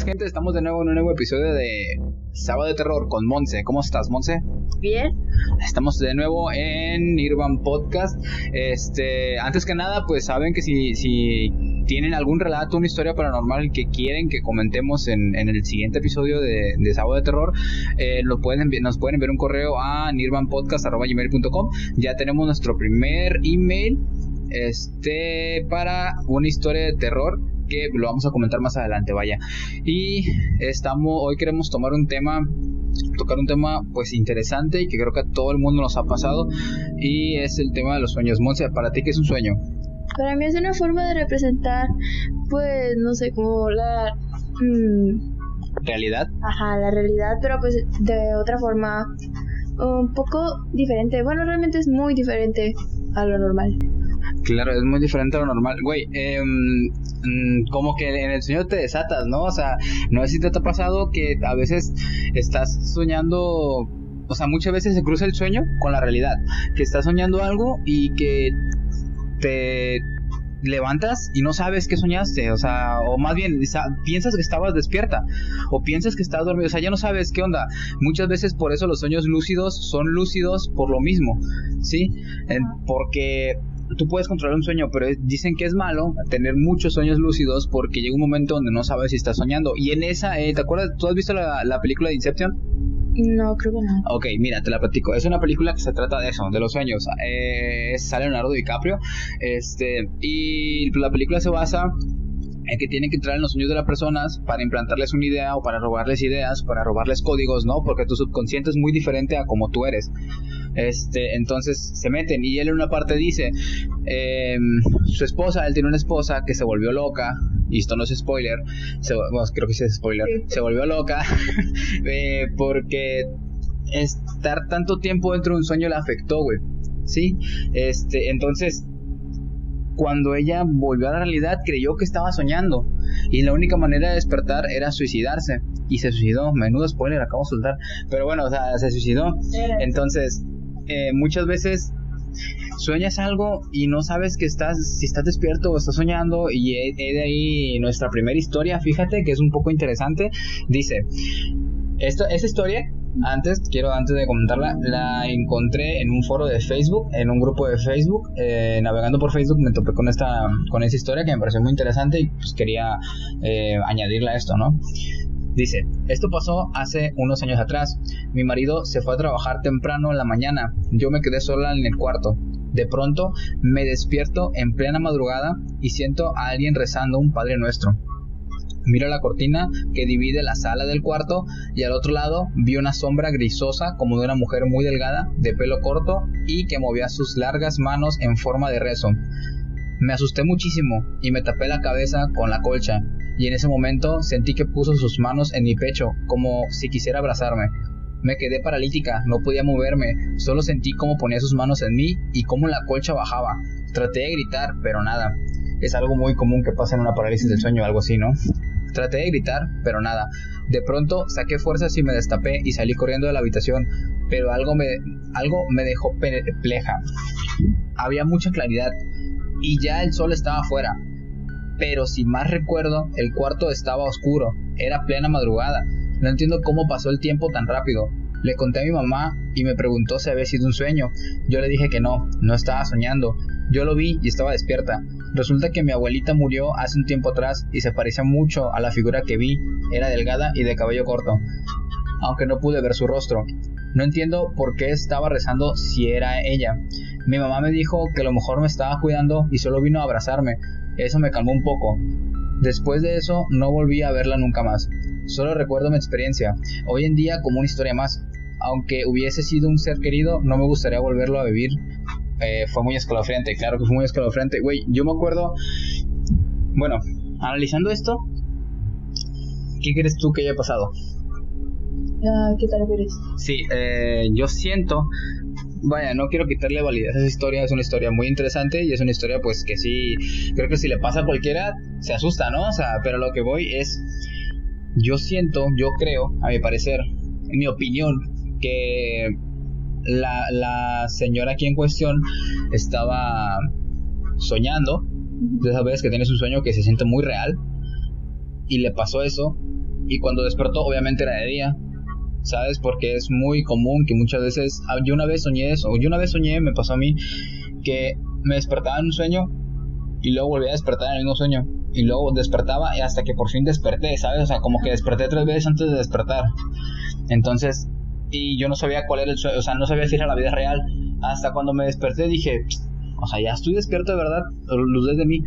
buenas, gente. Estamos de nuevo en un nuevo episodio de Sábado de Terror con Monse. ¿Cómo estás, Monse? Bien. Estamos de nuevo en Irvan Podcast. Este, antes que nada, pues saben que si, si tienen algún relato, una historia paranormal que quieren que comentemos en, el siguiente episodio de, Sábado de Terror, eh, lo pueden, nos pueden enviar un correo a nirvanpodcast.com. Ya tenemos nuestro primer email este para una historia de terror que lo vamos a comentar más adelante, vaya. Y estamos, hoy queremos tomar un tema tocar un tema pues interesante y que creo que a todo el mundo nos ha pasado y es el tema de los sueños. Monse, ¿para ti qué es un sueño? Para mí es una forma de representar pues no sé, como la... Mm, ¿Realidad? Ajá, la realidad, pero pues de otra forma un poco diferente. Bueno, realmente es muy diferente a lo normal. Claro, es muy diferente a lo normal. Güey, eh, como que en el sueño te desatas, ¿no? O sea, no sé si te ha pasado que a veces estás soñando o sea, muchas veces se cruza el sueño con la realidad. Que estás soñando algo y que te levantas y no sabes qué soñaste. O sea, o más bien piensas que estabas despierta o piensas que estás dormido. O sea, ya no sabes qué onda. Muchas veces por eso los sueños lúcidos son lúcidos por lo mismo. ¿Sí? porque tú puedes controlar un sueño, pero dicen que es malo tener muchos sueños lúcidos porque llega un momento donde no sabes si estás soñando. Y en esa, eh, ¿te acuerdas? ¿Tú has visto la, película de Inception? No, creo que no. Ok, mira, te la platico. Es una película que se trata de eso, de los sueños. Eh, sale Leonardo DiCaprio. Este, y la película se basa en que tienen que entrar en los sueños de las personas para implantarles una idea o para robarles ideas, para robarles códigos, ¿no? Porque tu subconsciente es muy diferente a como tú eres. Este, entonces se meten y él en una parte dice, em, su esposa, él tiene una esposa que se volvió loca, y esto no es spoiler, creo que sí es spoiler, se volvió loca eh, porque estar tanto tiempo dentro de un sueño le afectó, güey. ¿Sí? Este, entonces cuando ella volvió a la realidad creyó que estaba soñando y la única manera de despertar era suicidarse y se suicidó. Menudo spoiler acabo de soltar, pero bueno, o sea, se suicidó. Entonces, eh, muchas veces sueñas algo y no sabes que estás, si estás despierto o estás soñando y he, de ahí nuestra primera historia, fíjate que es un poco interesante, dice, esta, esta historia antes, quiero antes de comentarla, la encontré en un foro de Facebook, en un grupo de Facebook, eh, navegando por Facebook me topé con esta, con esta historia que me pareció muy interesante y pues quería eh, añadirla a esto, ¿no? Dice, esto pasó hace unos años atrás. Mi marido se fue a trabajar temprano en la mañana. Yo me quedé sola en el cuarto. De pronto me despierto en plena madrugada y siento a alguien rezando un Padre Nuestro. Miro la cortina que divide la sala del cuarto y al otro lado vi una sombra grisosa como de una mujer muy delgada, de pelo corto y que movía sus largas manos en forma de rezo. Me asusté muchísimo y me tapé la cabeza con la colcha y en ese momento sentí que puso sus manos en mi pecho como si quisiera abrazarme. Me quedé paralítica, no podía moverme, solo sentí cómo ponía sus manos en mí y cómo la colcha bajaba. Traté de gritar, pero nada. Es algo muy común que pasa en una parálisis del sueño algo así, ¿no? Traté de gritar, pero nada. De pronto saqué fuerzas y me destapé y salí corriendo de la habitación, pero algo me, algo me dejó perpleja. Había mucha claridad y ya el sol estaba afuera. Pero si más recuerdo, el cuarto estaba oscuro, era plena madrugada. No entiendo cómo pasó el tiempo tan rápido. Le conté a mi mamá y me preguntó si había sido un sueño. Yo le dije que no, no estaba soñando. Yo lo vi y estaba despierta. Resulta que mi abuelita murió hace un tiempo atrás y se parecía mucho a la figura que vi. Era delgada y de cabello corto, aunque no pude ver su rostro. No entiendo por qué estaba rezando si era ella. Mi mamá me dijo que a lo mejor me estaba cuidando y solo vino a abrazarme. Eso me calmó un poco. Después de eso no volví a verla nunca más. Solo recuerdo mi experiencia, hoy en día como una historia más. Aunque hubiese sido un ser querido, no me gustaría volverlo a vivir eh, fue muy escalofriante, claro que fue muy escalofriante. Güey, yo me acuerdo, bueno, analizando esto, ¿qué crees tú que haya pasado? Ah, ¿Qué te refieres? Sí, eh, yo siento, vaya, no quiero quitarle validez a esa historia, es una historia muy interesante y es una historia pues que sí, creo que si le pasa a cualquiera, se asusta, ¿no? O sea, pero lo que voy es, yo siento, yo creo, a mi parecer, en mi opinión, que la, la señora aquí en cuestión estaba soñando, de esas veces que tienes un sueño que se siente muy real, y le pasó eso, y cuando despertó obviamente era de día. ¿Sabes? Porque es muy común que muchas veces ah, yo una vez soñé eso, yo una vez soñé, me pasó a mí que me despertaba en un sueño y luego volvía a despertar en el mismo sueño y luego despertaba y hasta que por fin desperté, ¿sabes? O sea, como que desperté tres veces antes de despertar. Entonces, y yo no sabía cuál era el sueño, o sea, no sabía si era la vida real. Hasta cuando me desperté dije, o sea, ya estoy despierto de verdad, luz de mí.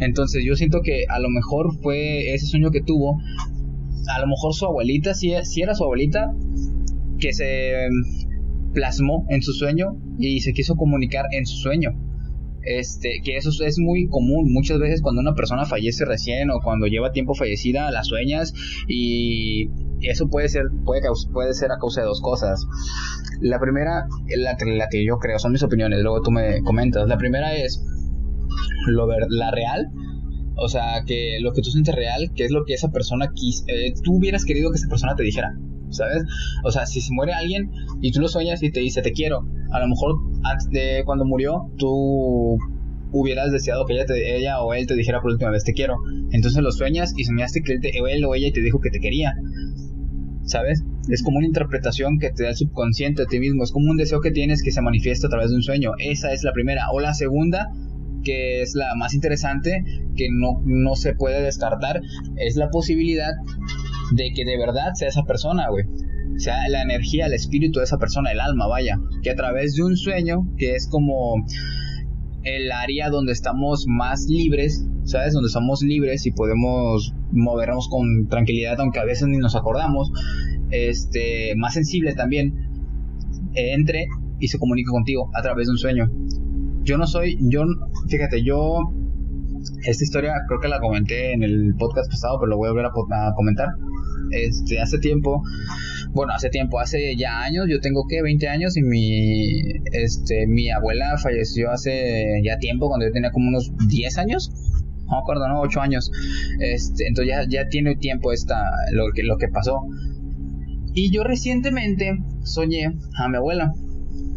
Entonces yo siento que a lo mejor fue ese sueño que tuvo, a lo mejor su abuelita, si, si era su abuelita, que se plasmó en su sueño y se quiso comunicar en su sueño. Este, que eso es muy común. Muchas veces cuando una persona fallece recién o cuando lleva tiempo fallecida, las sueñas y eso puede ser, puede, ser a causa de dos cosas. La primera, la, la que yo creo, son mis opiniones, luego tú me comentas. La primera es lo ver, la real, o sea, que lo que tú sientes real, que es lo que esa persona quis, eh, tú hubieras querido que esa persona te dijera. ¿sabes? O sea, si se muere alguien y tú lo sueñas y te dice te quiero, a lo mejor antes de cuando murió tú hubieras deseado que ella, te, ella o él te dijera por última vez te quiero. Entonces lo sueñas y soñaste que él, o ella te dijo que te quería. ¿Sabes? Es como una interpretación que te da el subconsciente a ti mismo. Es como un deseo que tienes que se manifiesta a través de un sueño. Esa es la primera. O la segunda, que es la más interesante, que no, no se puede descartar, es la posibilidad de que de verdad sea esa persona, güey. Sea la energía, el espíritu de esa persona, el alma, vaya. Que a través de un sueño, que es como el área donde estamos más libres, ¿sabes? Donde somos libres y podemos movernos con tranquilidad, aunque a veces ni nos acordamos. Este, más sensible también, entre y se comunica contigo a través de un sueño. Yo no soy, yo, fíjate, yo esta historia creo que la comenté en el podcast pasado, pero lo voy a volver a, comentar. Este, hace tiempo, bueno, hace tiempo, hace ya años, yo tengo que 20 años y mi, este, mi abuela falleció hace ya tiempo, cuando yo tenía como unos 10 años. No me acuerdo, ¿no? 8 años. Este, entonces ya, ya tiene tiempo esta, lo que, lo que pasó. Y yo recientemente soñé a mi abuela.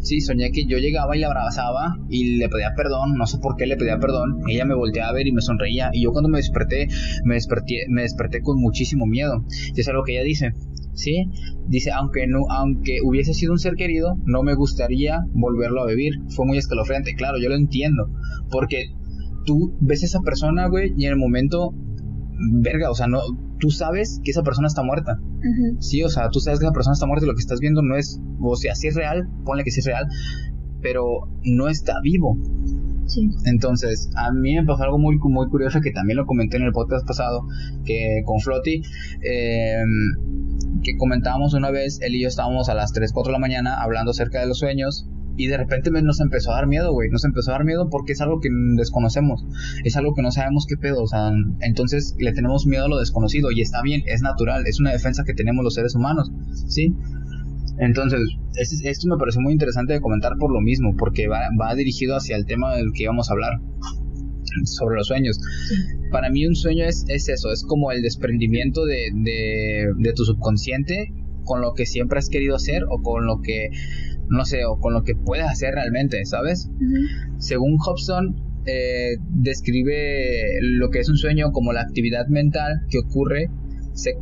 Sí, soñé que yo llegaba y la abrazaba y le pedía perdón, no sé por qué le pedía perdón. Ella me volteaba a ver y me sonreía y yo cuando me desperté, me desperté, me desperté con muchísimo miedo. Y es algo que ella dice. ¿Sí? Dice, aunque no, aunque hubiese sido un ser querido, no me gustaría volverlo a vivir. Fue muy escalofriante, claro, yo lo entiendo. Porque tú ves a esa persona, güey, y en el momento, verga, o sea, no, tú sabes que esa persona está muerta. Sí, o sea, tú sabes que esa persona está muerta y lo que estás viendo no es, o sea, si es real, ponle que sí es real, pero no está vivo. Sí. Entonces, a mí me pasó algo muy, muy curioso que también lo comenté en el podcast pasado, que con Floti, em, que comentábamos una vez, él y yo estábamos a las 3, 4 de la mañana hablando acerca de los sueños y de repente nos empezó a dar miedo, güey. Nos empezó a dar miedo porque es algo que desconocemos. Es algo que no sabemos qué pedo. O sea, entonces le tenemos miedo a lo desconocido. Y está bien, es natural. Es una defensa que tenemos los seres humanos. ¿Sí? Entonces, esto me parece muy interesante de comentar por lo mismo. Porque va, dirigido hacia el tema del que íbamos a hablar. Sobre los sueños. Para mí un sueño es, es eso. Es como el desprendimiento de, de, de tu subconsciente con lo que siempre has querido hacer o con lo que no sé, o con lo que puedes hacer realmente, ¿sabes? Según Hobson, eh, describe lo que es un sueño como la actividad mental que ocurre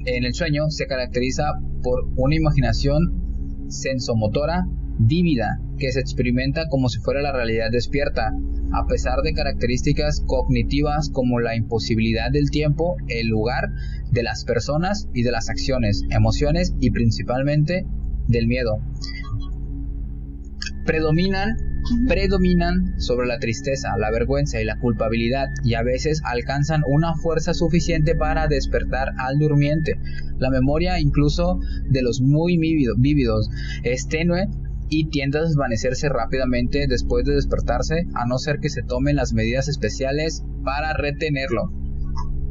en el sueño se caracteriza por una imaginación sensomotora vívida que se experimenta como si fuera la realidad despierta, a pesar de características cognitivas como la imposibilidad del tiempo, el lugar, de las personas y de las acciones, emociones y principalmente del miedo predominan predominan sobre la tristeza, la vergüenza y la culpabilidad y a veces alcanzan una fuerza suficiente para despertar al durmiente. La memoria incluso de los muy vívidos es tenue y tiende a desvanecerse rápidamente después de despertarse a no ser que se tomen las medidas especiales para retenerlo.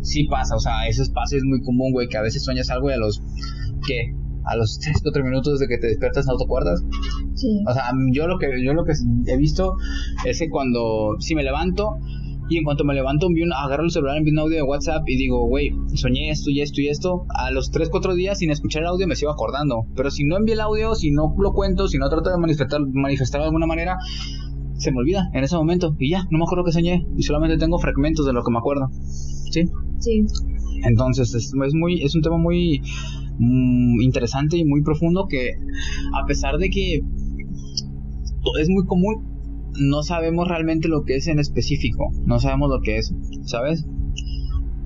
Sí pasa, o sea, ese espacio es muy común, güey, que a veces sueñas algo y a los que a los 3 4 minutos de que te despiertas no te acuerdas. Sí. O sea, yo lo que yo lo que he visto es que cuando si me levanto y en cuanto me levanto envío un, agarro el celular, envío un audio de WhatsApp y digo, güey, soñé esto y esto y esto. A los 3, 4 días sin escuchar el audio me sigo acordando. Pero si no envío el audio, si no lo cuento, si no trato de manifestar, manifestar de alguna manera, se me olvida en ese momento. Y ya, no me acuerdo que soñé. Y solamente tengo fragmentos de lo que me acuerdo. ¿Sí? Sí. Entonces es, es, muy, es un tema muy mm, interesante y muy profundo que a pesar de que es muy común, no sabemos realmente lo que es en específico, no sabemos lo que es, ¿sabes?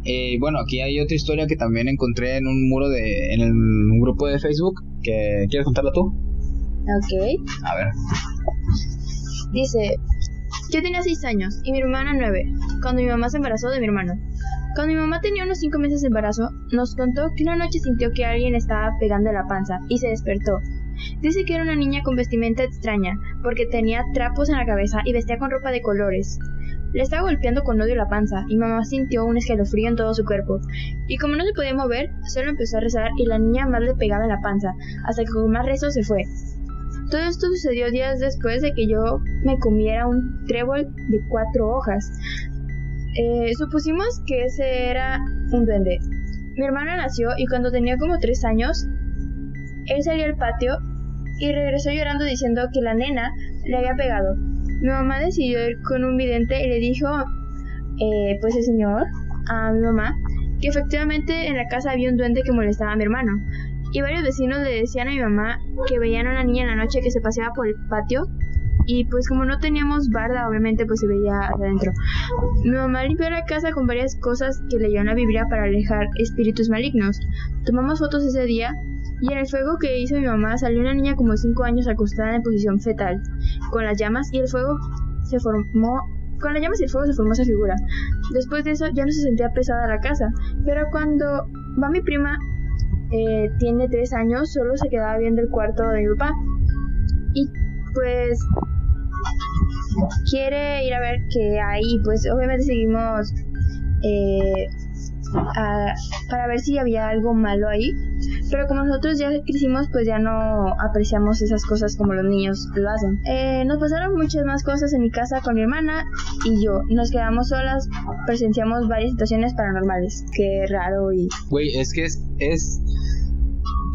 Eh, bueno, aquí hay otra historia que también encontré en un muro de, en el, un grupo de Facebook, que ¿quieres contarla tú? Ok. A ver. Dice, yo tenía 6 años y mi hermana 9, cuando mi mamá se embarazó de mi hermano. Cuando mi mamá tenía unos 5 meses de embarazo, nos contó que una noche sintió que alguien estaba pegando la panza y se despertó. Dice que era una niña con vestimenta extraña, porque tenía trapos en la cabeza y vestía con ropa de colores. Le estaba golpeando con odio la panza y mamá sintió un escalofrío en todo su cuerpo. Y como no se podía mover, solo empezó a rezar y la niña más le pegaba en la panza, hasta que con más rezos se fue. Todo esto sucedió días después de que yo me comiera un trébol de cuatro hojas. Eh, supusimos que ese era un duende. Mi hermana nació y cuando tenía como tres años, él salió al patio y regresó llorando diciendo que la nena le había pegado. Mi mamá decidió ir con un vidente y le dijo, eh, pues el señor, a mi mamá, que efectivamente en la casa había un duende que molestaba a mi hermano. Y varios vecinos le decían a mi mamá que veían a una niña en la noche que se paseaba por el patio. Y pues como no teníamos barda, obviamente pues se veía adentro. Mi mamá limpió la casa con varias cosas que leyó en la Biblia para alejar espíritus malignos. Tomamos fotos ese día y en el fuego que hizo mi mamá salió una niña como de 5 años acostada en posición fetal, con las llamas y el fuego se formó con las llamas y el fuego se formó esa figura. Después de eso ya no se sentía pesada la casa, pero cuando va mi prima, eh, tiene 3 años, solo se quedaba viendo el cuarto de mi papá. Pues quiere ir a ver qué hay, pues obviamente seguimos eh, para ver si había algo malo ahí. Pero como nosotros ya crecimos, pues ya no apreciamos esas cosas como los niños lo hacen. Eh, nos pasaron muchas más cosas en mi casa con mi hermana y yo. Nos quedamos solas, presenciamos varias situaciones paranormales. Qué raro y... Güey, es que es, es,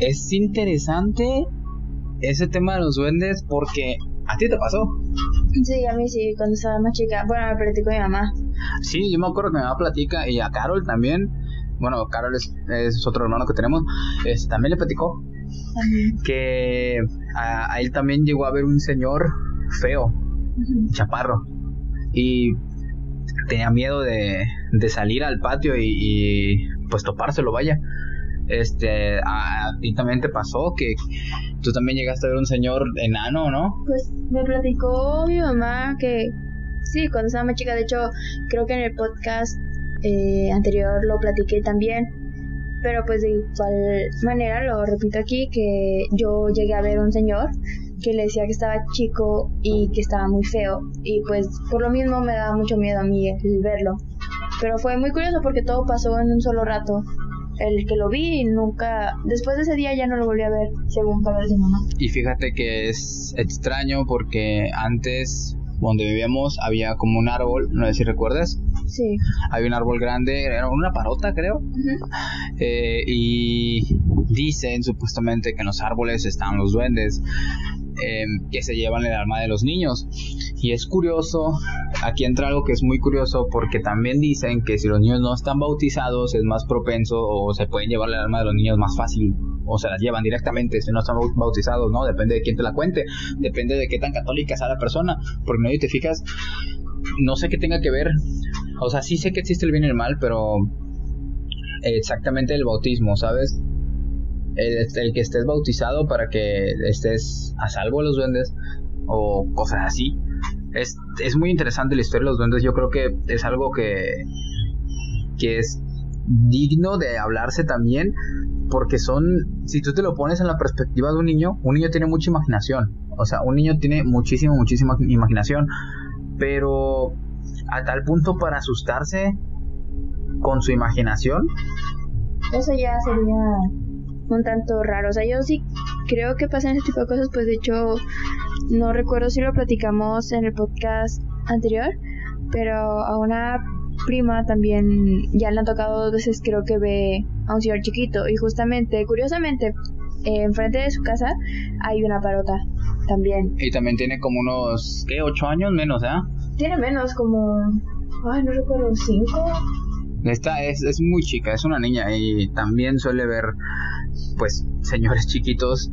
es interesante ese tema de los duendes porque a ti te pasó. Sí, a mí sí, cuando estaba más chica. Bueno, me platicó mi mamá. Sí, yo me acuerdo que mi mamá platica y a Carol también. Bueno, Carol es, otro hermano que tenemos. Es, también le platicó que a, él también llegó a ver un señor feo, chaparro. Y tenía miedo de, de salir al patio y, y pues topárselo, vaya. Este, a, ti también te pasó que tú también llegaste a ver un señor enano, ¿no? Pues me platicó mi mamá que sí, cuando estaba más chica, de hecho, creo que en el podcast eh, anterior lo platiqué también. Pero pues de igual manera lo repito aquí que yo llegué a ver un señor que le decía que estaba chico y que estaba muy feo y pues por lo mismo me daba mucho miedo a mí el verlo. Pero fue muy curioso porque todo pasó en un solo rato el que lo vi y nunca, después de ese día ya no lo volví a ver, según de mamá. Y fíjate que es extraño porque antes donde vivíamos había como un árbol, no sé si recuerdas. Sí. Había un árbol grande, era una parota creo. Eh, y dicen supuestamente que en los árboles están los duendes. Em, que se llevan el alma de los niños. Y es curioso, aquí entra algo que es muy curioso porque también dicen que si los niños no están bautizados es más propenso o se pueden llevar el alma de los niños más fácil o se las llevan directamente si no están bautizados, ¿no? Depende de quién te la cuente, depende de qué tan católica sea la persona, porque no te fijas, no sé qué tenga que ver, o sea, sí sé que existe el bien y el mal, pero exactamente el bautismo, ¿sabes? El, que estés bautizado para que estés a salvo los duendes o cosas así. Es, es muy interesante la historia de los duendes. Yo creo que es algo que, que es digno de hablarse también porque son, si tú te lo pones en la perspectiva de un niño, un niño tiene mucha imaginación. O sea, un niño tiene muchísima, muchísima imaginación. Pero a tal punto para asustarse con su imaginación. Eso ya sería un tanto raro. O sea, yo sí creo que pasan ese tipo de cosas, pues de hecho no recuerdo si lo platicamos en el podcast anterior, pero a una prima también ya le han tocado dos veces creo que ve a un señor chiquito y justamente, curiosamente, enfrente de su casa hay una parota también. Y también tiene como unos, ¿qué? ¿Ocho años menos, ¿eh? Tiene menos, como, ay, no recuerdo, cinco Esta es, es muy chica, es una niña y también suele ver, pues, señores chiquitos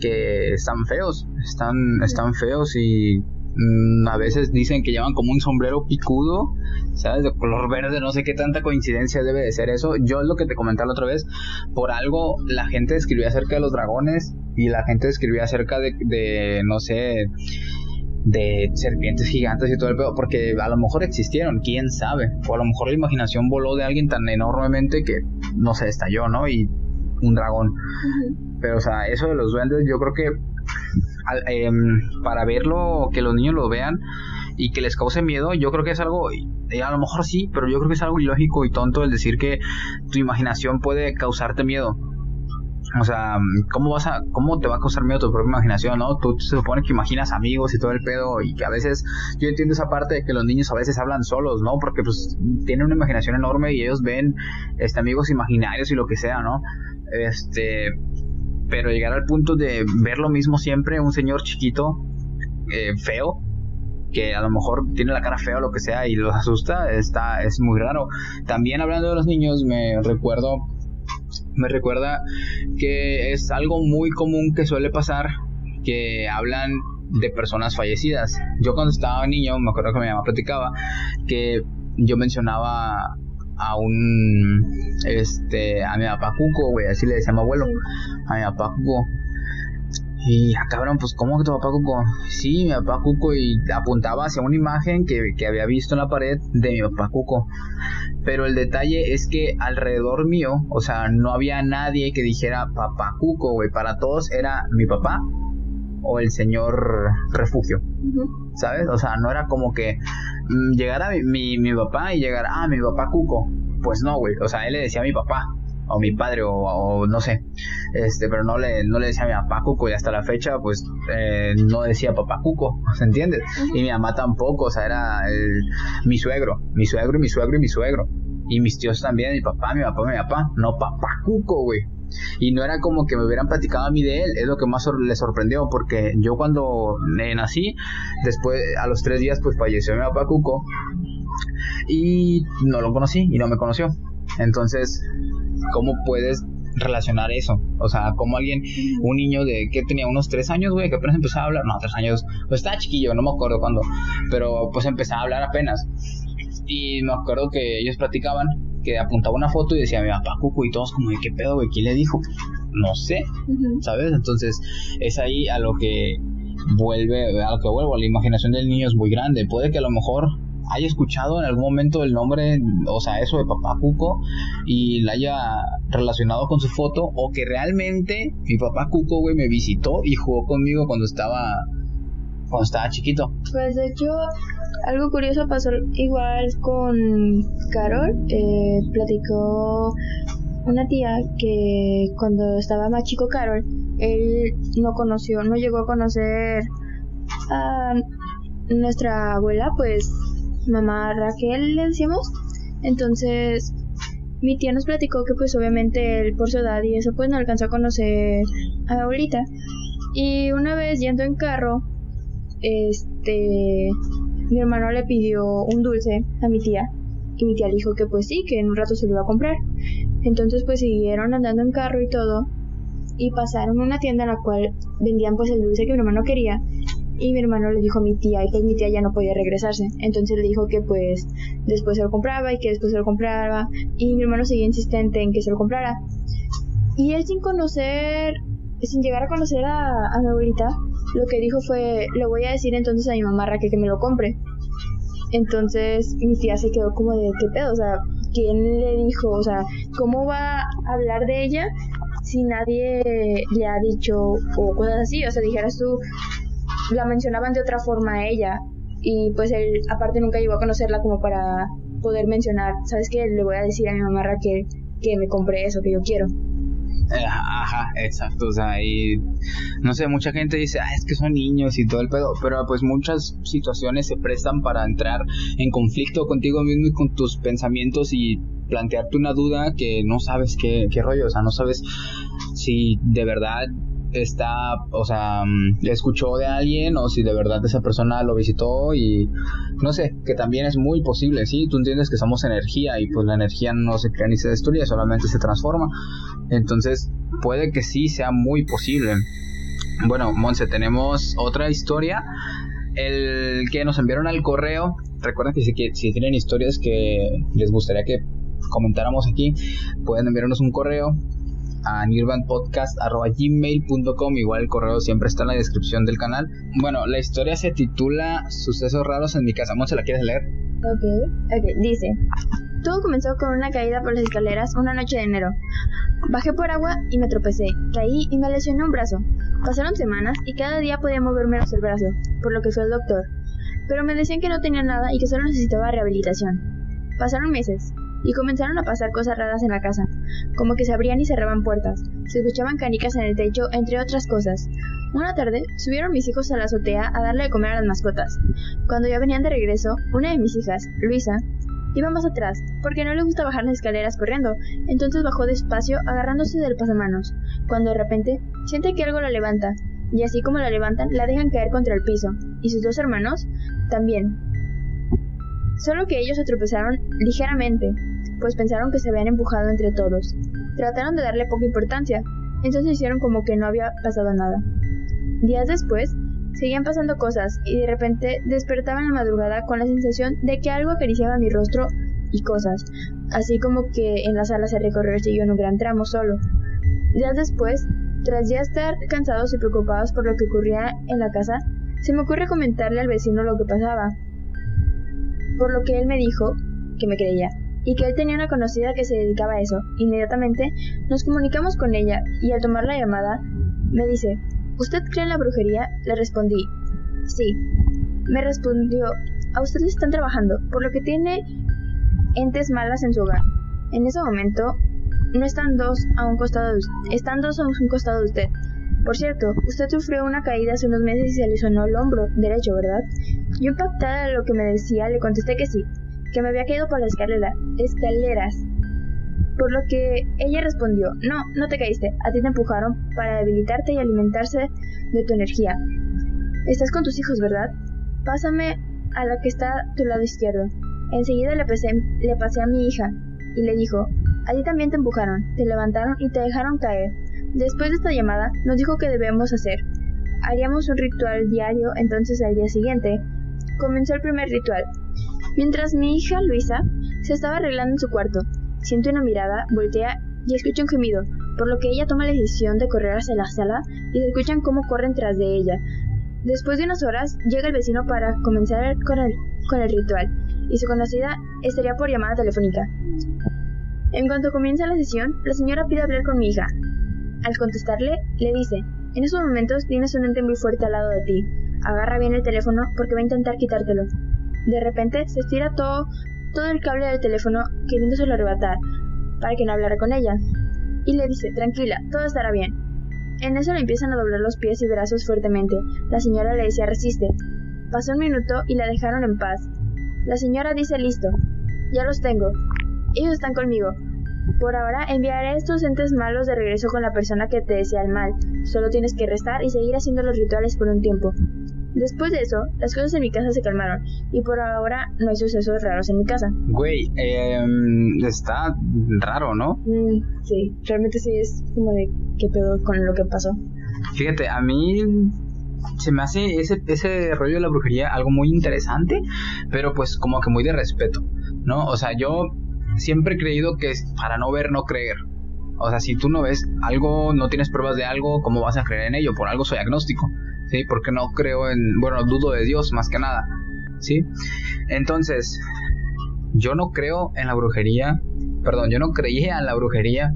que están feos, están, están feos y mm, a veces dicen que llevan como un sombrero picudo, ¿sabes? De color verde, no sé qué tanta coincidencia debe de ser eso. Yo lo que te comentaba la otra vez, por algo la gente escribía acerca de los dragones y la gente escribía acerca de, de no sé, de serpientes gigantes y todo el pedo, porque a lo mejor existieron, quién sabe, o a lo mejor la imaginación voló de alguien tan enormemente que no se estalló, ¿no? Y un dragón. Pero, o sea, eso de los duendes, yo creo que em, para verlo, que los niños lo vean y que les cause miedo, yo creo que es algo, eh, a lo mejor sí, pero yo creo que es algo ilógico y tonto el decir que tu imaginación puede causarte miedo. O sea, ¿cómo vas a, cómo te va a causar miedo tu propia imaginación, no? Tú se supone que imaginas amigos y todo el pedo y que a veces, yo entiendo esa parte de que los niños a veces hablan solos, ¿no? Porque pues tienen una imaginación enorme y ellos ven, este, amigos imaginarios y lo que sea, ¿no? Este, pero llegar al punto de ver lo mismo siempre, un señor chiquito, eh, feo, que a lo mejor tiene la cara fea o lo que sea y los asusta, está, es muy raro. También hablando de los niños, me recuerdo me recuerda que es algo muy común que suele pasar que hablan de personas fallecidas. Yo cuando estaba niño, me acuerdo que mi mamá platicaba que yo mencionaba a un este a mi papá Cuco, güey, así le decía a mi abuelo, a mi papá Cuco. Y ah, cabrón, pues ¿cómo que tu papá Cuco? Sí, mi papá Cuco y apuntaba hacia una imagen que, que había visto en la pared de mi papá Cuco. Pero el detalle es que alrededor mío, o sea, no había nadie que dijera papá Cuco, güey. Para todos era mi papá o el señor refugio. ¿Sabes? O sea, no era como que mm, llegara mi, mi, papá y llegara, ah, mi papá Cuco. Pues no, güey. O sea, él le decía a mi papá o mi padre o, no sé este pero no le no le decía a mi papá Cuco y hasta la fecha pues eh, no decía papá Cuco ¿se entiende? y mi mamá tampoco o sea era mi suegro mi suegro y mi suegro y mi suegro y mis tíos también mi papá mi papá mi papá no papá Cuco güey y no era como que me hubieran platicado a mí de él, es lo que más le sorprendió, porque yo cuando nací, después, a los tres días, pues falleció mi papá Cuco, y no lo conocí, y no me conoció. Entonces, ¿cómo puedes relacionar eso? O sea, como alguien, un niño de que tenía unos tres años, güey, que apenas empezaba a hablar, no, tres años, pues estaba chiquillo, no me acuerdo cuándo, pero pues empezaba a hablar apenas. Y me acuerdo que ellos platicaban que apuntaba una foto y decía mi papá Cuco y todos como de qué pedo, güey, ¿quién le dijo? No sé, ¿sabes? Entonces es ahí a lo que vuelve, a lo que vuelvo, la imaginación del niño es muy grande. Puede que a lo mejor haya escuchado en algún momento el nombre, o sea, eso de papá Cuco y la haya relacionado con su foto o que realmente mi papá Cuco, güey, me visitó y jugó conmigo cuando estaba cuando estaba chiquito. Pues de hecho, algo curioso pasó igual con Carol, eh, platicó una tía que cuando estaba más chico Carol, él no conoció, no llegó a conocer a nuestra abuela, pues mamá Raquel le decíamos. Entonces, mi tía nos platicó que pues obviamente él por su edad y eso pues no alcanzó a conocer a la abuelita. Y una vez yendo en carro, este, mi hermano le pidió un dulce a mi tía y mi tía le dijo que pues sí, que en un rato se lo iba a comprar. Entonces pues siguieron andando en carro y todo y pasaron a una tienda en la cual vendían pues el dulce que mi hermano quería y mi hermano le dijo a mi tía y pues mi tía ya no podía regresarse. Entonces le dijo que pues después se lo compraba y que después se lo compraba y mi hermano seguía insistente en que se lo comprara. Y él sin conocer, sin llegar a conocer a, a mi abuelita, lo que dijo fue, le voy a decir entonces a mi mamá Raquel que me lo compre. Entonces mi tía se quedó como de, ¿qué pedo? O sea, ¿quién le dijo? O sea, ¿cómo va a hablar de ella si nadie le ha dicho o cosas así? O sea, dijeras tú, la mencionaban de otra forma a ella y pues él aparte nunca llegó a conocerla como para poder mencionar, ¿sabes qué? Le voy a decir a mi mamá Raquel que me compré eso que yo quiero. Eh, ajá, exacto, o sea, y no sé, mucha gente dice, ah, es que son niños y todo el pedo, pero pues muchas situaciones se prestan para entrar en conflicto contigo mismo y con tus pensamientos y plantearte una duda que no sabes qué, qué rollo, o sea, no sabes si de verdad está, o sea, mm, escuchó de alguien o si de verdad esa persona lo visitó y no sé, que también es muy posible, ¿sí? Tú entiendes que somos energía y pues la energía no se crea ni se destruye, solamente se transforma. Entonces, puede que sí sea muy posible. Bueno, Monse, tenemos otra historia. El que nos enviaron al correo, recuerden que si, que si tienen historias que les gustaría que comentáramos aquí, pueden enviarnos un correo a nirvanpodcast.gmail.com Igual el correo siempre está en la descripción del canal. Bueno, la historia se titula Sucesos raros en mi casa. ¿Monse la quieres leer? Ok, ok, dice. Todo comenzó con una caída por las escaleras una noche de enero. Bajé por agua y me tropecé, caí y me lesioné un brazo. Pasaron semanas y cada día podía mover menos el brazo, por lo que fui al doctor. Pero me decían que no tenía nada y que solo necesitaba rehabilitación. Pasaron meses y comenzaron a pasar cosas raras en la casa, como que se abrían y cerraban puertas, se escuchaban canicas en el techo, entre otras cosas. Una tarde subieron mis hijos a la azotea a darle de comer a las mascotas. Cuando ya venían de regreso, una de mis hijas, Luisa, iba más atrás, porque no le gusta bajar las escaleras corriendo, entonces bajó despacio agarrándose del pasamanos, cuando de repente siente que algo la levanta, y así como la levantan, la dejan caer contra el piso, y sus dos hermanos también. Solo que ellos se tropezaron ligeramente, pues pensaron que se habían empujado entre todos. Trataron de darle poca importancia, entonces hicieron como que no había pasado nada. Días después, seguían pasando cosas y de repente despertaba en la madrugada con la sensación de que algo acariciaba mi rostro y cosas, así como que en la sala se recorrió el en un gran tramo solo. Días después, tras ya estar cansados y preocupados por lo que ocurría en la casa, se me ocurre comentarle al vecino lo que pasaba, por lo que él me dijo que me creía y que él tenía una conocida que se dedicaba a eso. Inmediatamente nos comunicamos con ella y al tomar la llamada me dice, ¿Usted cree en la brujería? Le respondí, sí. Me respondió, a usted le están trabajando, por lo que tiene entes malas en su hogar. En ese momento, no están dos a un costado de usted, están dos a un costado de usted. Por cierto, usted sufrió una caída hace unos meses y se le sonó el hombro derecho, ¿verdad? Yo impactada de lo que me decía, le contesté que sí que me había caído por las escaleras. Por lo que ella respondió, no, no te caíste, a ti te empujaron para debilitarte y alimentarse de tu energía. Estás con tus hijos, ¿verdad? Pásame a la que está a tu lado izquierdo. Enseguida le pasé, le pasé a mi hija y le dijo, a ti también te empujaron, te levantaron y te dejaron caer. Después de esta llamada, nos dijo que debemos hacer. Haríamos un ritual diario, entonces al día siguiente comenzó el primer ritual, Mientras mi hija Luisa se estaba arreglando en su cuarto, siente una mirada, voltea y escucha un gemido, por lo que ella toma la decisión de correr hacia la sala y se escuchan cómo corren tras de ella. Después de unas horas, llega el vecino para comenzar con el, con el ritual, y su conocida estaría por llamada telefónica. En cuanto comienza la sesión, la señora pide hablar con mi hija. Al contestarle, le dice, en esos momentos tienes un ente muy fuerte al lado de ti. Agarra bien el teléfono porque va a intentar quitártelo. De repente se estira todo, todo el cable del teléfono queriéndoselo arrebatar para que no hablara con ella. Y le dice, tranquila, todo estará bien. En eso le empiezan a doblar los pies y brazos fuertemente. La señora le decía, resiste. Pasó un minuto y la dejaron en paz. La señora dice, listo, ya los tengo. Ellos están conmigo. Por ahora enviaré estos entes malos de regreso con la persona que te desea el mal. Solo tienes que restar y seguir haciendo los rituales por un tiempo. Después de eso, las cosas en mi casa se calmaron y por ahora no hay sucesos raros en mi casa. Güey, eh, está raro, ¿no? Mm, sí, realmente sí es como de qué pedo con lo que pasó. Fíjate, a mí se me hace ese, ese rollo de la brujería algo muy interesante, pero pues como que muy de respeto, ¿no? O sea, yo siempre he creído que es para no ver, no creer. O sea, si tú no ves algo, no tienes pruebas de algo, ¿cómo vas a creer en ello? Por algo soy agnóstico. ¿Sí? Porque no creo en, bueno, dudo de Dios más que nada, ¿sí? Entonces, yo no creo en la brujería, perdón, yo no creía en la brujería,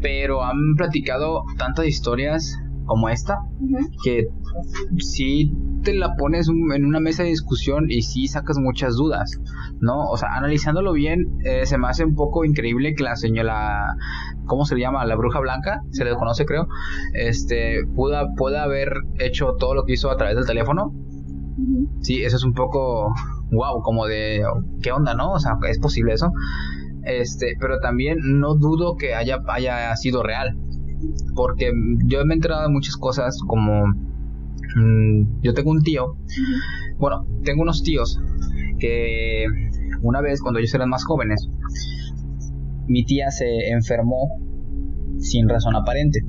pero han platicado tantas historias como esta que si te la pones en una mesa de discusión y sí sacas muchas dudas, ¿no? O sea, analizándolo bien, eh, se me hace un poco increíble que la señora, ¿cómo se llama? La bruja blanca, se le conoce creo, este, pueda, pueda haber hecho todo lo que hizo a través del teléfono. Sí, eso es un poco, wow, como de, ¿qué onda, no? O sea, es posible eso. Este, pero también no dudo que haya, haya sido real. porque yo me he enterado de muchas cosas como mm, yo tengo un tío, bueno, tengo unos tíos que una vez cuando ellos eran más jóvenes, mi tía se enfermó sin razón aparente.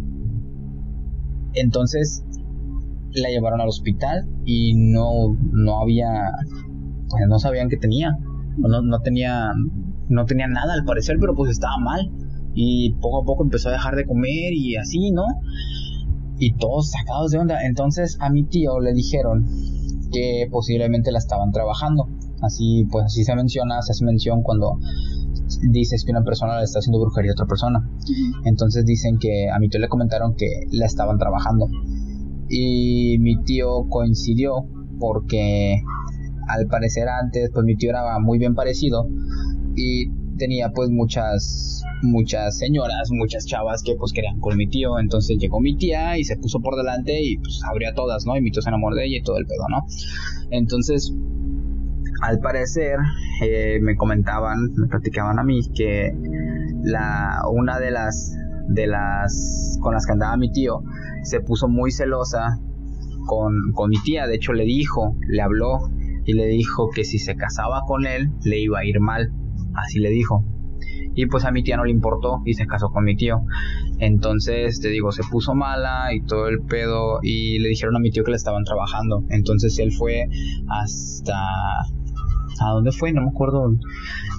Entonces la llevaron al hospital y no, no había, no sabían que tenía, no, no tenía, no tenía nada al parecer, pero pues estaba mal y poco a poco empezó a dejar de comer y así, ¿no? Y todos sacados de onda. Entonces a mi tío le dijeron que posiblemente la estaban trabajando. Así, pues así se menciona, se hace mención cuando dices que una persona le está haciendo brujería a otra persona. Entonces dicen que a mi tío le comentaron que la estaban trabajando. Y mi tío coincidió porque al parecer antes, pues mi tío era muy bien parecido y tenía pues muchas muchas señoras, muchas chavas que pues querían con mi tío, entonces llegó mi tía y se puso por delante y pues abrió a todas, ¿no? Y mi tío se enamoró de ella y todo el pedo, ¿no? Entonces, al parecer, eh, me comentaban, me platicaban a mí que la, una de las, de las con las que andaba mi tío se puso muy celosa con, con mi tía, de hecho le dijo, le habló y le dijo que si se casaba con él le iba a ir mal, así le dijo. Y pues a mi tía no le importó y se casó con mi tío. Entonces, te digo, se puso mala y todo el pedo y le dijeron a mi tío que le estaban trabajando. Entonces él fue hasta ¿A dónde fue? No me acuerdo.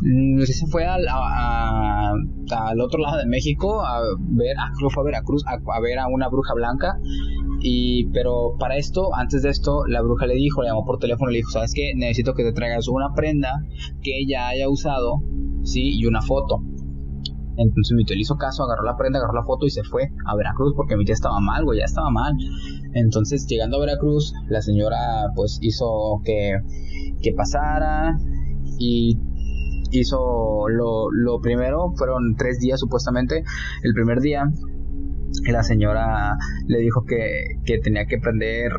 No sé si fue al, al otro lado de México a ver, a, fue a Veracruz, a, a, ver a una bruja blanca. Y, pero para esto, antes de esto, la bruja le dijo, le llamó por teléfono, le dijo, ¿sabes qué? Necesito que te traigas una prenda que ella haya usado ¿sí? Y una foto. Entonces mi tío le hizo caso, agarró la prenda, agarró la foto y se fue a Veracruz porque mi tía estaba mal, güey, ya estaba mal. Entonces llegando a Veracruz, la señora pues hizo que, que pasara y hizo lo, lo primero, fueron tres días supuestamente. El primer día la señora le dijo que, que tenía que prender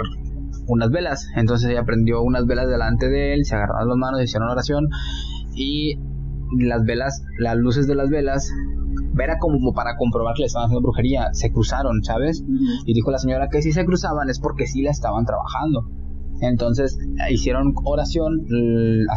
unas velas. Entonces ella prendió unas velas delante de él, se agarraron las manos, hicieron oración y las velas, las luces de las velas, era como para comprobar que le estaban haciendo brujería, se cruzaron, ¿sabes? Y dijo la señora que si se cruzaban es porque sí la estaban trabajando. Entonces hicieron oración,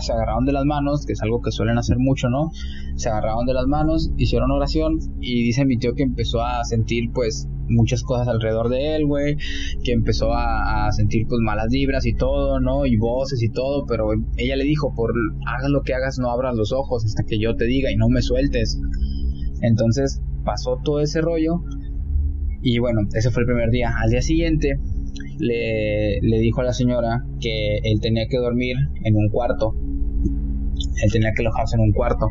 se agarraron de las manos, que es algo que suelen hacer mucho, ¿no? Se agarraron de las manos, hicieron oración y dice mi tío que empezó a sentir pues muchas cosas alrededor de él, güey, que empezó a, sentir pues malas vibras y todo, ¿no? Y voces y todo, pero ella le dijo, por hagas lo que hagas, no abras los ojos hasta que yo te diga y no me sueltes. Entonces pasó todo ese rollo y bueno, ese fue el primer día. Al día siguiente le, le dijo a la señora que él tenía que dormir en un cuarto. Él tenía que alojarse en un cuarto.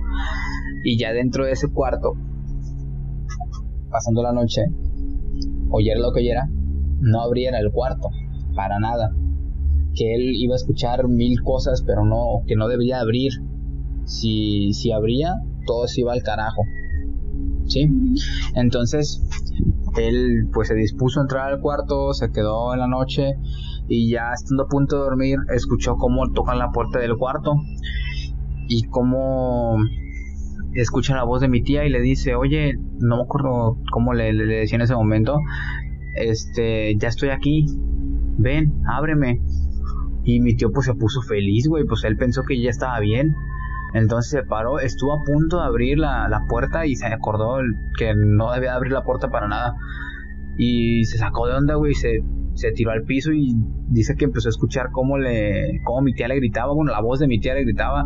Y ya dentro de ese cuarto, pasando la noche, oyera lo que oyera, no abriera el cuarto, para nada. Que él iba a escuchar mil cosas, pero no, que no debía abrir. Si, si abría, todo se iba al carajo. ¿Sí? Entonces, él pues se dispuso a entrar al cuarto, se quedó en la noche y ya estando a punto de dormir, escuchó cómo tocan la puerta del cuarto y cómo escucha la voz de mi tía y le dice, oye, no me acuerdo cómo le, le, decía en ese momento, este, ya estoy aquí, ven, ábreme. Y mi tío pues se puso feliz, güey, pues él pensó que ya estaba bien. Entonces se paró, estuvo a punto de abrir la, la puerta y se acordó que no debía abrir la puerta para nada. Y se sacó de onda, güey, se se tiró al piso y dice que empezó a escuchar cómo le cómo mi tía le gritaba, bueno, la voz de mi tía le gritaba,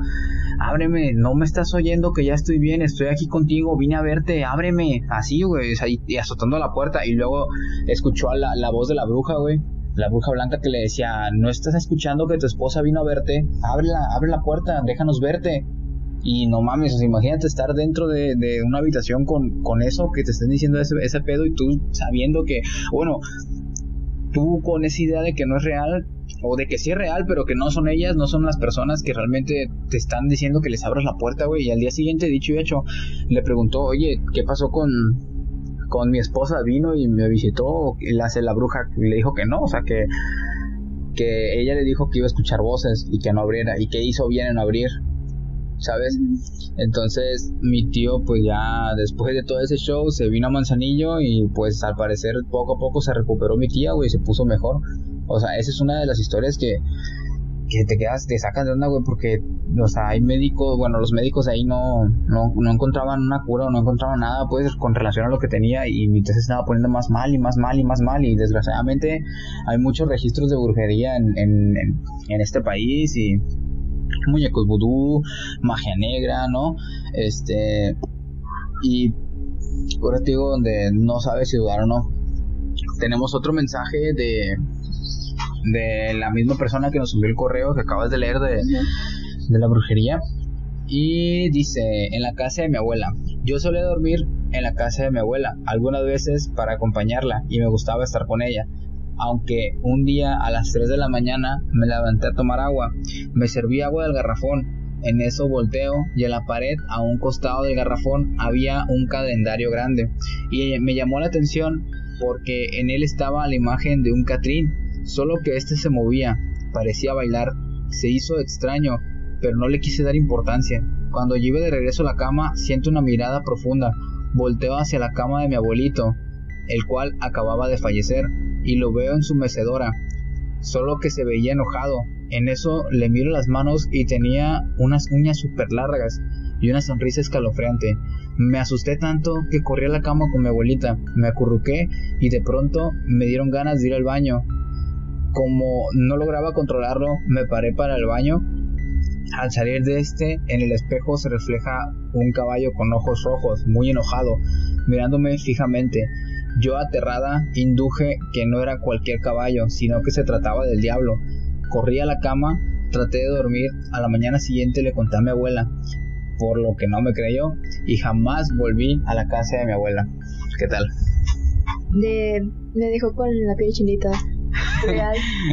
"Ábreme, no me estás oyendo que ya estoy bien, estoy aquí contigo, vine a verte, ábreme." Así, güey, y azotando la puerta y luego escuchó a la, la voz de la bruja, güey. La bruja blanca que le decía, "No estás escuchando que tu esposa vino a verte, ábrela, abre la puerta, déjanos verte." Y no mames, imagínate estar dentro de, de una habitación con, con, eso, que te estén diciendo ese, ese pedo y tú sabiendo que, bueno, tú con esa idea de que no es real o de que sí es real, pero que no son ellas, no son las personas que realmente te están diciendo que les abras la puerta, güey. Y al día siguiente, dicho y hecho, le preguntó, oye, ¿qué pasó con, con mi esposa? Vino y me visitó. Y la, la bruja le dijo que no, o sea, que, que ella le dijo que iba a escuchar voces y que no abriera, y que hizo bien en abrir. ¿sabes? Entonces mi tío pues ya después de todo ese show se vino a Manzanillo y pues al parecer poco a poco se recuperó mi tía, güey, se puso mejor. O sea, esa es una de las historias que, que te quedas, te sacan de onda, güey, porque, o sea, hay médicos, bueno, los médicos ahí no, no, no encontraban una cura o no encontraban nada, pues, con relación a lo que tenía y se estaba poniendo más mal y más mal y más mal y desgraciadamente hay muchos registros de brujería en, en, en este país y muñecos vudú, magia negra, ¿no? Este, y ahora te digo donde no sabes si dudar o no. Tenemos otro mensaje de de la misma persona que nos envió el correo que acabas de leer de, de la brujería. Y dice, en la casa de mi abuela. Yo solía dormir en la casa de mi abuela, algunas veces para acompañarla, y me gustaba estar con ella. Aunque un día a las 3 de la mañana me levanté a tomar agua, me serví agua del garrafón. En eso volteo y en la pared a un costado del garrafón había un calendario grande y me llamó la atención porque en él estaba la imagen de un Catrín solo que este se movía, parecía bailar, se hizo extraño, pero no le quise dar importancia. Cuando llegué de regreso a la cama, siento una mirada profunda, volteo hacia la cama de mi abuelito, el cual acababa de fallecer, y lo veo en su mecedora, solo que se veía enojado. En eso le miro las manos y tenía unas uñas súper largas y una sonrisa escalofriante. Me asusté tanto que corrí a la cama con mi abuelita, me acurruqué y de pronto me dieron ganas de ir al baño. Como no lograba controlarlo, me paré para el baño. Al salir de este, en el espejo se refleja un caballo con ojos rojos, muy enojado, mirándome fijamente. Yo aterrada induje que no era cualquier caballo, sino que se trataba del diablo. Corrí a la cama, traté de dormir, a la mañana siguiente le conté a mi abuela, por lo que no me creyó, y jamás volví a la casa de mi abuela. ¿Qué tal? Me dejó con la piel chinita.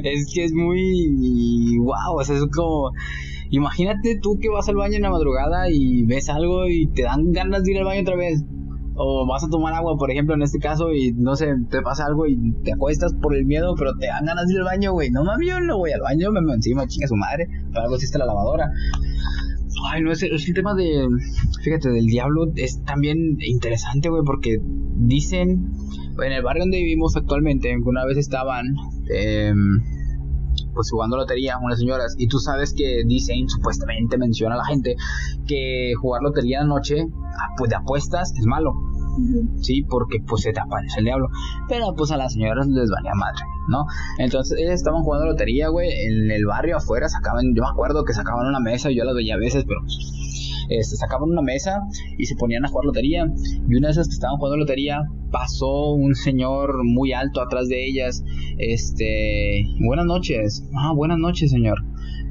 Es que es muy wow, o sea, es como imagínate tú que vas al baño en la madrugada y ves algo y te dan ganas de ir al baño otra vez. O vas a tomar agua, por ejemplo, en este caso, y no sé, te pasa algo y te acuestas por el miedo, pero te dan ganas de ir al baño, güey. No mames, yo no voy al baño, me, me encima, chinga su madre. Para algo existe la lavadora. Ay, no, es, es el tema de, fíjate, del diablo es también interesante, güey, porque dicen, en el barrio donde vivimos actualmente, una vez estaban, eh, pues jugando lotería unas señoras, y tú sabes que dicen, supuestamente menciona a la gente, que jugar lotería de noche, ah, pues de apuestas, es malo. Sí, porque pues se te aparece el diablo. Pero pues a las señoras les valía madre, ¿no? Entonces ellas estaban jugando lotería, güey, en el barrio afuera, sacaban, yo me acuerdo que sacaban una mesa, y yo la veía a veces, pero este, sacaban una mesa y se ponían a jugar lotería. Y una de esas que estaban jugando lotería pasó un señor muy alto atrás de ellas. Este, buenas noches. Ah, buenas noches, señor.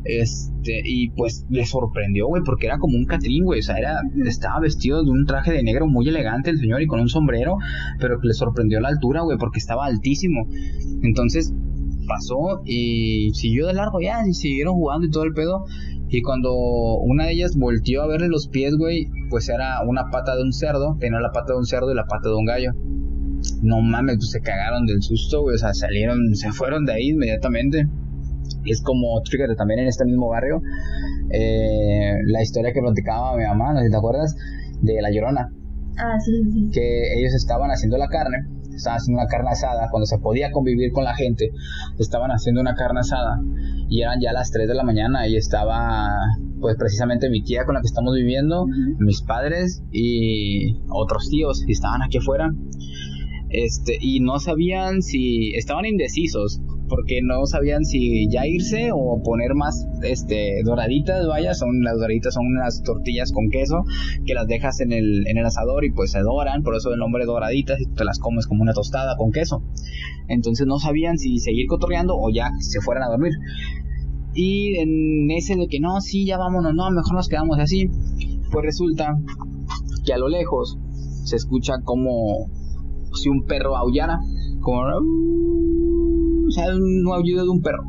Este, y pues le sorprendió, güey, porque era como un catrín, güey. O sea, era, estaba vestido de un traje de negro muy elegante el señor y con un sombrero, pero que le sorprendió la altura, güey, porque estaba altísimo. Entonces pasó y siguió de largo ya, y siguieron jugando y todo el pedo. Y cuando una de ellas volteó a verle los pies, güey, pues era una pata de un cerdo, tenía la pata de un cerdo y la pata de un gallo. No mames, pues se cagaron del susto, güey, o sea, salieron, se fueron de ahí inmediatamente. Es como, fíjate, también en este mismo barrio, eh, la historia que platicaba mi mamá, no sé si te acuerdas, de La Llorona. Ah, sí, sí. Que ellos estaban haciendo la carne, estaban haciendo una carne asada, cuando se podía convivir con la gente, estaban haciendo una carne asada y eran ya las 3 de la mañana y estaba pues precisamente mi tía con la que estamos viviendo, mis padres y otros tíos y estaban aquí afuera. Este, y no sabían si estaban indecisos porque no sabían si ya irse o poner más este doraditas, vaya, son las doraditas son unas tortillas con queso que las dejas en el, en el asador y pues se doran, por eso el nombre doraditas y te las comes como una tostada con queso. Entonces no sabían si seguir cotorreando o ya se fueran a dormir. Y en ese de que no, sí, ya vámonos, no, mejor nos quedamos así, pues resulta que a lo lejos se escucha como si un perro aullara, como o sea, un aullido de un perro.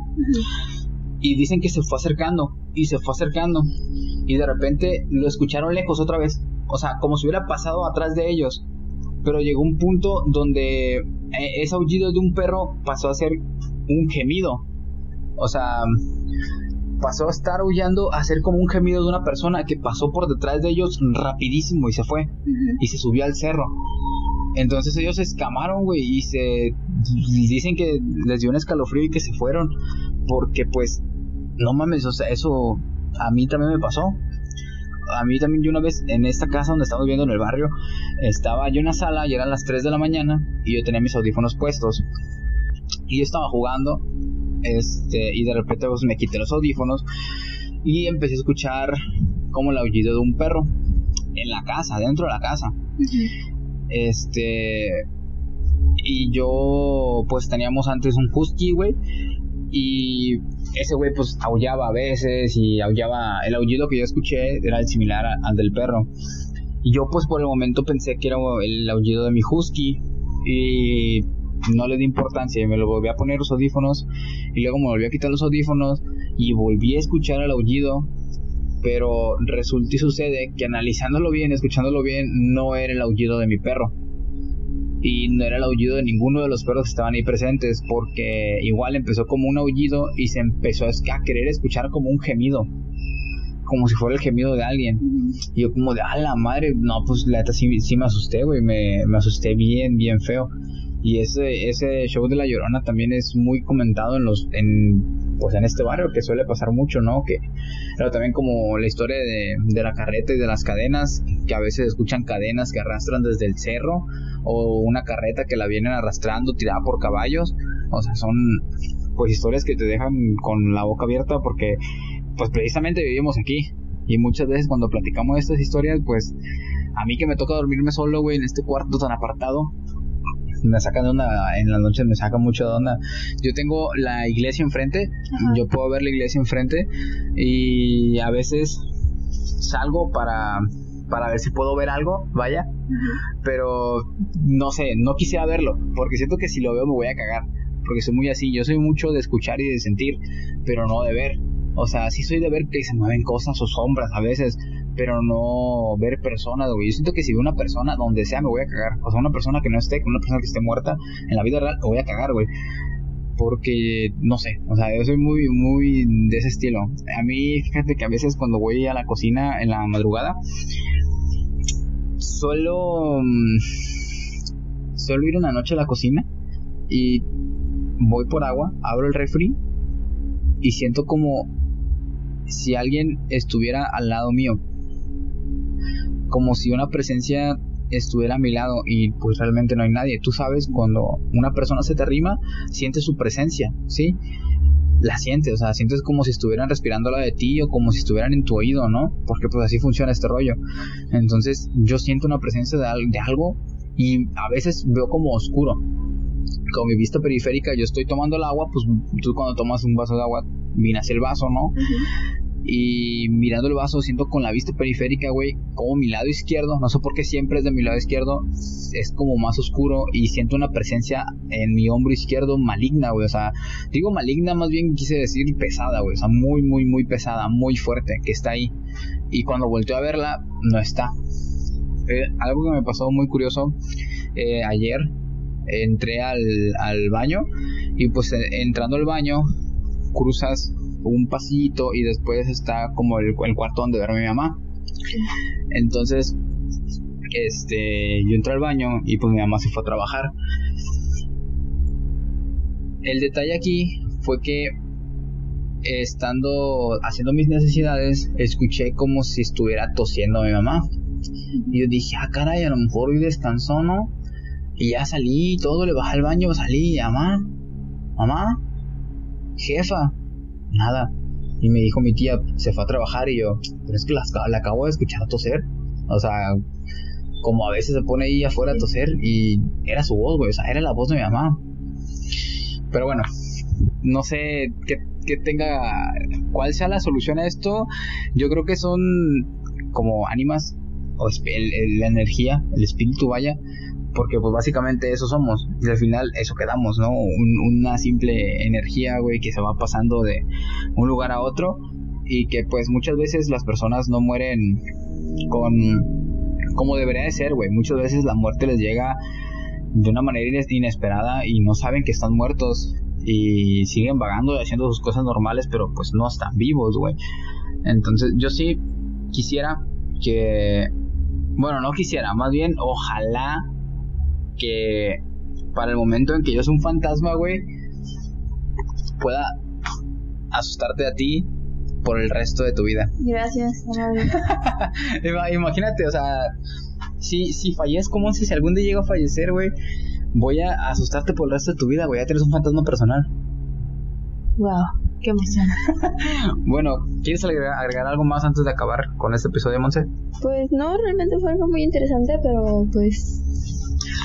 Y dicen que se fue acercando y se fue acercando y de repente lo escucharon lejos otra vez, o sea, como si hubiera pasado atrás de ellos. Pero llegó un punto donde eh, ese aullido de un perro pasó a ser un gemido. O sea, pasó a estar aullando a hacer como un gemido de una persona que pasó por detrás de ellos rapidísimo y se fue y se subió al cerro. Entonces ellos se escamaron, güey, y se dicen que les dio un escalofrío y que se fueron porque pues no mames, o sea, eso a mí también me pasó. A mí también yo una vez en esta casa donde estamos viviendo en el barrio, estaba yo en la sala y eran las 3 de la mañana y yo tenía mis audífonos puestos. Y yo estaba jugando este, y de repente pues, me quité los audífonos y empecé a escuchar como el aullido de un perro en la casa, dentro de la casa. Este. Y yo, pues teníamos antes un husky, güey. Y ese güey, pues aullaba a veces y aullaba. El aullido que yo escuché era similar al del perro. Y yo, pues por el momento pensé que era el aullido de mi husky. Y no le di importancia me lo volví a poner los audífonos y luego me volví a quitar los audífonos y volví a escuchar el aullido pero resulta y sucede que analizándolo bien, escuchándolo bien, no era el aullido de mi perro y no era el aullido de ninguno de los perros que estaban ahí presentes porque igual empezó como un aullido y se empezó a querer escuchar como un gemido como si fuera el gemido de alguien. Y yo como de, a la madre, no, pues la neta sí, sí me asusté, güey, me, me asusté bien, bien feo. Y ese, ese show de La Llorona también es muy comentado en los, en, pues en este barrio, que suele pasar mucho, ¿no? Que, pero también como la historia de, de la carreta y de las cadenas, que a veces escuchan cadenas que arrastran desde el cerro, o una carreta que la vienen arrastrando tirada por caballos. O sea, son pues historias que te dejan con la boca abierta porque pues precisamente vivimos aquí. Y muchas veces cuando platicamos de estas historias, pues a mí que me toca dormirme solo, güey, en este cuarto tan apartado, me sacan de onda, en las noches me saca mucho de onda. Yo tengo la iglesia enfrente, yo puedo ver la iglesia enfrente y a veces salgo para para ver si puedo ver algo, vaya, pero no sé, no quisiera verlo, porque siento que si lo veo me voy a cagar, porque soy muy así, yo soy mucho de escuchar y de sentir, pero no de ver. O sea, sí soy de ver que se mueven cosas o sombras a veces, pero no ver personas, güey. Yo siento que si veo una persona donde sea me voy a cagar. O sea, una persona que no esté, una persona que esté muerta en la vida real, me voy a cagar, güey. Porque, no sé, o sea, yo soy muy, muy de ese estilo. A mí, fíjate que a veces cuando voy a la cocina en la madrugada, suelo, mm, suelo ir una noche a la cocina y voy por agua, abro el refri y siento como si alguien estuviera al lado mío como si una presencia estuviera a mi lado y pues realmente no hay nadie. Tú sabes, cuando una persona se te arrima, sientes su presencia, ¿sí? La sientes, o sea, sientes como si estuvieran respirando la de ti o como si estuvieran en tu oído, ¿no? Porque pues así funciona este rollo. Entonces yo siento una presencia de, algo y a veces veo como oscuro. Con mi vista periférica yo estoy tomando el agua, pues tú cuando tomas un vaso de agua miras el vaso, ¿no? Y mirando el vaso siento con la vista periférica, güey, como mi lado izquierdo, no sé por qué siempre es de mi lado izquierdo, es como más oscuro y siento una presencia en mi hombro izquierdo maligna, güey, o sea, digo maligna, más bien quise decir pesada, güey, o sea, muy, muy, muy pesada, muy fuerte, que está ahí. Y cuando volteo a verla, no está. Eh, algo que me pasó muy curioso eh, ayer, entré al, baño y pues eh, entrando al baño cruzas un pasito y después está como el, el cuarto donde duerme mi mamá. Entonces, este, yo entré al baño y pues mi mamá se fue a trabajar. El detalle aquí fue que estando haciendo mis necesidades, escuché como si estuviera tosiendo a mi mamá. Y yo dije, ah, caray, a lo mejor hoy descansó, ¿no? Y ya salí, todo, le bajé al baño, salí, mamá, mamá, jefa, nada. Y me dijo mi tía, se fue a trabajar y yo, pero es que la, acabo de escuchar toser. O sea, como a veces se pone ahí afuera a toser y era su voz, güey, o sea, era la voz de mi mamá. Pero bueno, no sé qué, qué tenga, cuál sea la solución a esto. Yo creo que son como ánimas, o la energía, el espíritu vaya, porque pues básicamente eso somos y al final eso quedamos, ¿no? una simple energía, güey, que se va pasando de un lugar a otro y que pues muchas veces las personas no mueren con como debería de ser, güey. Muchas veces la muerte les llega de una manera inesperada y no saben que están muertos y siguen vagando y haciendo sus cosas normales, pero pues no están vivos, güey. Entonces yo sí quisiera que, bueno, no quisiera, más bien ojalá que para el momento en que yo soy un fantasma, güey, pueda asustarte a ti por el resto de tu vida. Gracias, Imagínate, o sea, si, si fallezco, como si algún día llego a fallecer, güey, voy a asustarte por el resto de tu vida, güey, ya tienes un fantasma personal. Wow. Qué emoción. bueno, ¿quieres agregar, algo más antes de acabar con este episodio, Monse? Pues no, realmente fue algo muy interesante, pero pues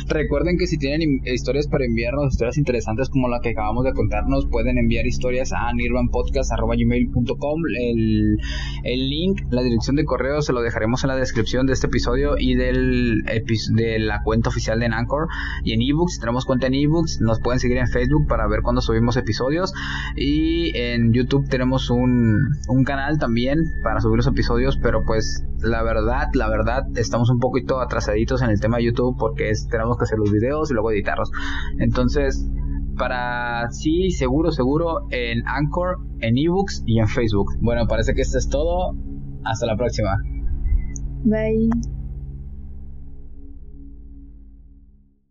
Recuerden que si tienen historias para enviarnos, historias interesantes como la que acabamos de contarnos, pueden enviar historias a nirvanpodcast.com. El, el link, la dirección de correo se lo dejaremos en la descripción de este episodio y del de la cuenta oficial de Anchor y en ebooks. Tenemos cuenta en ebooks, nos pueden seguir en Facebook para ver cuando subimos episodios y en YouTube tenemos un, un canal también para subir los episodios, pero pues la verdad, la verdad, estamos un poquito atrasaditos en el tema de YouTube porque que hacer los videos y luego editarlos. Entonces, para sí, seguro, seguro, en Anchor, en ebooks y en Facebook. Bueno, parece que esto es todo. Hasta la próxima. Bye.